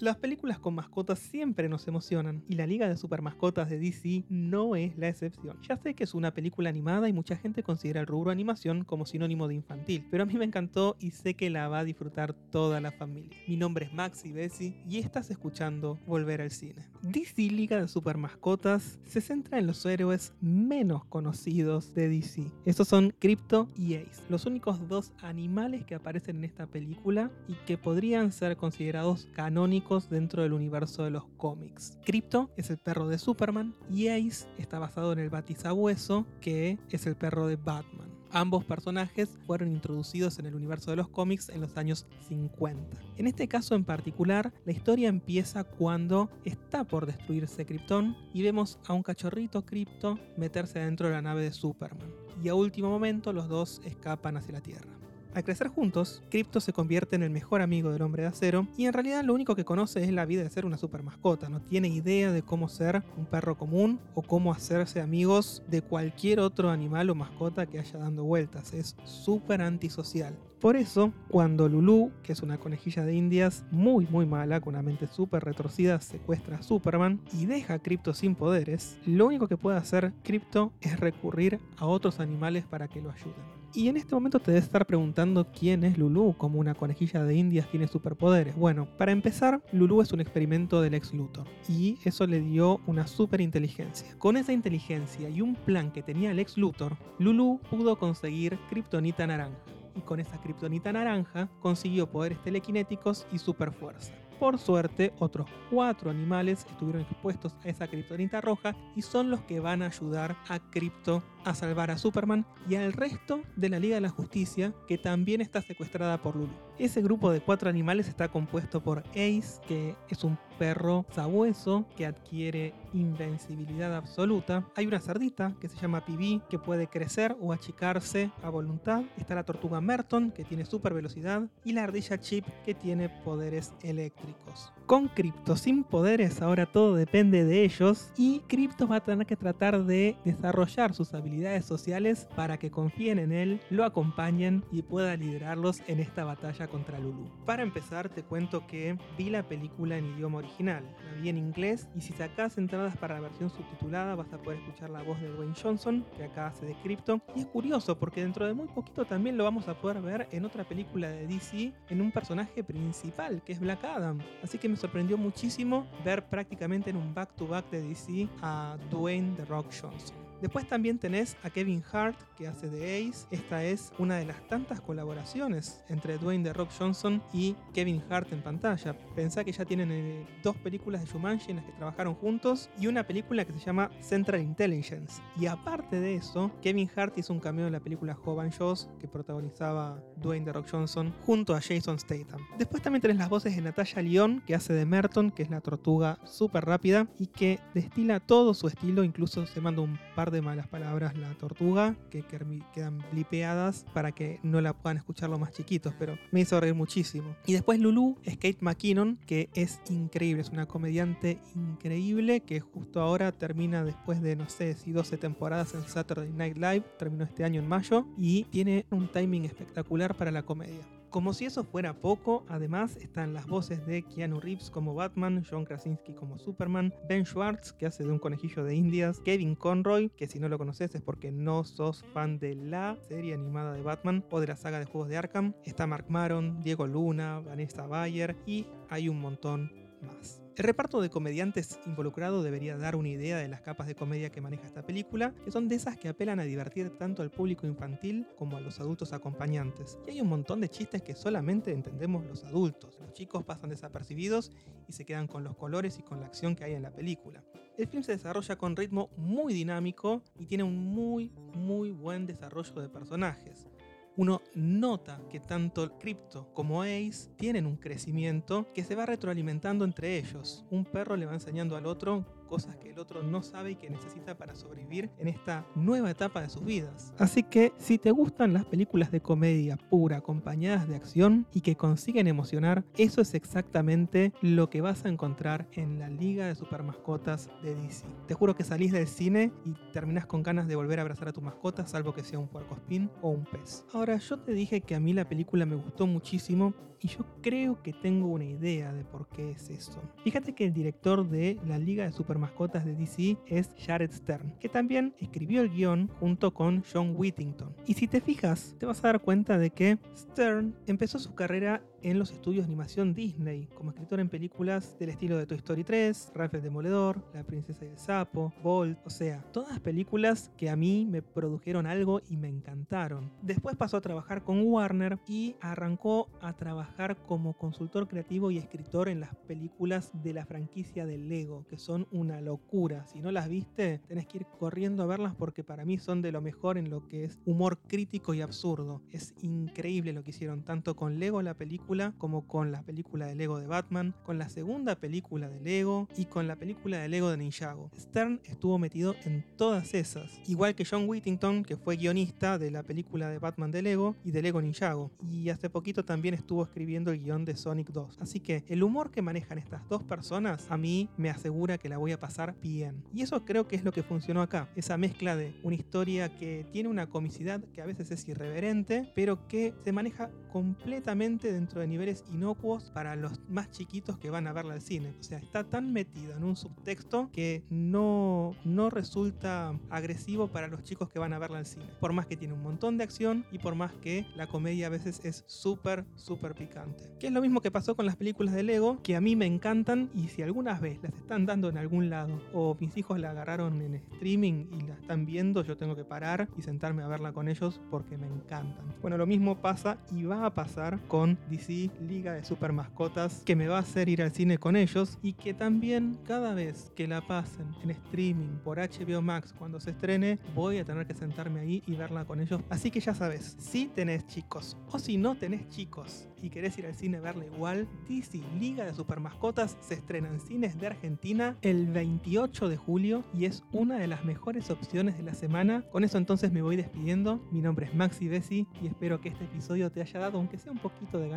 Las películas con mascotas siempre nos emocionan y la Liga de Super Mascotas de DC no es la excepción. Ya sé que es una película animada y mucha gente considera el rubro animación como sinónimo de infantil, pero a mí me encantó y sé que la va a disfrutar toda la familia. Mi nombre es Maxi Bessi y estás escuchando Volver al Cine. DC Liga de Super Mascotas se centra en los héroes menos conocidos de DC. Estos son Crypto y Ace, los únicos dos animales que aparecen en esta película y que podrían ser considerados canónicos dentro del universo de los cómics. Crypto es el perro de Superman y Ace está basado en el Batisabueso, que es el perro de Batman. Ambos personajes fueron introducidos en el universo de los cómics en los años 50. En este caso en particular, la historia empieza cuando está por destruirse Krypton y vemos a un cachorrito Crypto meterse dentro de la nave de Superman. Y a último momento los dos escapan hacia la Tierra. Al crecer juntos, Crypto se convierte en el mejor amigo del hombre de acero y en realidad lo único que conoce es la vida de ser una super mascota, no tiene idea de cómo ser un perro común o cómo hacerse amigos de cualquier otro animal o mascota que haya dando vueltas, es súper antisocial. Por eso, cuando Lulu, que es una conejilla de indias muy muy mala, con una mente súper retorcida, secuestra a Superman y deja a Crypto sin poderes, lo único que puede hacer Crypto es recurrir a otros animales para que lo ayuden. Y en este momento te debes estar preguntando quién es Lulu, como una conejilla de indias tiene superpoderes. Bueno, para empezar, Lulu es un experimento del ex Luthor y eso le dio una super inteligencia. Con esa inteligencia y un plan que tenía el ex Luthor, Lulu pudo conseguir Kryptonita naranja y con esa Kryptonita naranja consiguió poderes telequinéticos y super fuerza. Por suerte, otros cuatro animales estuvieron expuestos a esa kriptonita roja y son los que van a ayudar a Krypto a salvar a Superman y al resto de la Liga de la Justicia, que también está secuestrada por Lulu. Ese grupo de cuatro animales está compuesto por Ace, que es un perro sabueso que adquiere invencibilidad absoluta. Hay una cerdita que se llama Pibi, que puede crecer o achicarse a voluntad. Está la tortuga Merton, que tiene super velocidad. Y la ardilla Chip, que tiene poderes eléctricos. Con Crypto sin poderes, ahora todo depende de ellos. Y Crypto va a tener que tratar de desarrollar sus habilidades sociales para que confíen en él, lo acompañen y pueda liderarlos en esta batalla contra Lulu. Para empezar, te cuento que vi la película en idioma original. La vi en inglés y si sacas entradas para la versión subtitulada vas a poder escuchar la voz de Dwayne Johnson, que acá hace de Crypto. Y es curioso porque dentro de muy poquito también lo vamos a poder ver en otra película de DC en un personaje principal, que es Black Adam. Así que me sorprendió muchísimo ver prácticamente en un back-to-back de DC a Dwayne The Rock Johnson. Después también tenés a Kevin Hart, que hace de Ace. Esta es una de las tantas colaboraciones entre Dwayne The Rock Johnson y Kevin Hart en pantalla. Pensá que ya tienen eh, dos películas de Jumanji en las que trabajaron juntos y una película que se llama Central Intelligence. Y aparte de eso, Kevin Hart hizo un cameo en la película Jovan Joss que protagonizaba Dwayne The Rock Johnson junto a Jason Statham. Después también tenés las voces de Natalia Lyon, que hace de Merton, que es la tortuga súper rápida y que destila todo su estilo, incluso se manda un par de malas palabras la tortuga, que quedan blipeadas para que no la puedan escuchar los más chiquitos, pero me hizo reír muchísimo. Y después Lulu es Kate McKinnon, que es increíble, es una comediante increíble que justo ahora termina después de no sé si 12 temporadas en Saturday Night Live, terminó este año en mayo y tiene un timing espectacular para la comedia. Como si eso fuera poco, además están las voces de Keanu Reeves como Batman, John Krasinski como Superman, Ben Schwartz, que hace de un conejillo de indias, Kevin Conroy, que si no lo conoces es porque no sos fan de la serie animada de Batman o de la saga de juegos de Arkham, está Mark Maron, Diego Luna, Vanessa Bayer y hay un montón más. El reparto de comediantes involucrado debería dar una idea de las capas de comedia que maneja esta película, que son de esas que apelan a divertir tanto al público infantil como a los adultos acompañantes. Y hay un montón de chistes que solamente entendemos los adultos. Los chicos pasan desapercibidos y se quedan con los colores y con la acción que hay en la película. El film se desarrolla con ritmo muy dinámico y tiene un muy, muy buen desarrollo de personajes uno nota que tanto Crypto como Ace tienen un crecimiento que se va retroalimentando entre ellos. Un perro le va enseñando al otro cosas que el otro no sabe y que necesita para sobrevivir en esta nueva etapa de sus vidas. Así que si te gustan las películas de comedia pura acompañadas de acción y que consiguen emocionar, eso es exactamente lo que vas a encontrar en la Liga de Super Mascotas de DC. Te juro que salís del cine y terminás con ganas de volver a abrazar a tu mascota, salvo que sea un puercoespín o un pez. Yo te dije que a mí la película me gustó muchísimo y yo creo que tengo una idea de por qué es eso. Fíjate que el director de la Liga de Super Mascotas de DC es Jared Stern, que también escribió el guion junto con John Whittington. Y si te fijas, te vas a dar cuenta de que Stern empezó su carrera en los estudios de animación Disney, como escritor en películas del estilo de Toy Story 3, Ralph Demoledor, La Princesa y el Sapo, Bolt, o sea, todas películas que a mí me produjeron algo y me encantaron. Después pasó a trabajar con Warner y arrancó a trabajar como consultor creativo y escritor en las películas de la franquicia de Lego, que son una locura. Si no las viste, tenés que ir corriendo a verlas porque para mí son de lo mejor en lo que es humor crítico y absurdo. Es increíble lo que hicieron tanto con Lego la película como con la película de Lego de Batman, con la segunda película de Lego y con la película de Lego de Ninjago. Stern estuvo metido en todas esas, igual que John Whittington, que fue guionista de la película de Batman de Lego y de Lego Ninjago, y hace poquito también estuvo escribiendo el guion de Sonic 2. Así que el humor que manejan estas dos personas a mí me asegura que la voy a pasar bien. Y eso creo que es lo que funcionó acá, esa mezcla de una historia que tiene una comicidad que a veces es irreverente, pero que se maneja completamente dentro de niveles inocuos para los más chiquitos que van a verla al cine. O sea, está tan metida en un subtexto que no, no resulta agresivo para los chicos que van a verla al cine. Por más que tiene un montón de acción y por más que la comedia a veces es súper, súper picante. Que es lo mismo que pasó con las películas de Lego, que a mí me encantan y si algunas veces las están dando en algún lado o mis hijos la agarraron en streaming y la están viendo, yo tengo que parar y sentarme a verla con ellos porque me encantan. Bueno, lo mismo pasa y va a pasar con DC Liga de Super Mascotas, que me va a hacer ir al cine con ellos y que también cada vez que la pasen en streaming por HBO Max cuando se estrene, voy a tener que sentarme ahí y verla con ellos. Así que ya sabes, si tenés chicos o si no tenés chicos y querés ir al cine a verla igual, DC Liga de Super Mascotas se estrena en cines de Argentina el 28 de julio y es una de las mejores opciones de la semana. Con eso entonces me voy despidiendo. Mi nombre es Maxi Bessi y espero que este episodio te haya dado, aunque sea un poquito de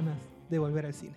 de volver al cine.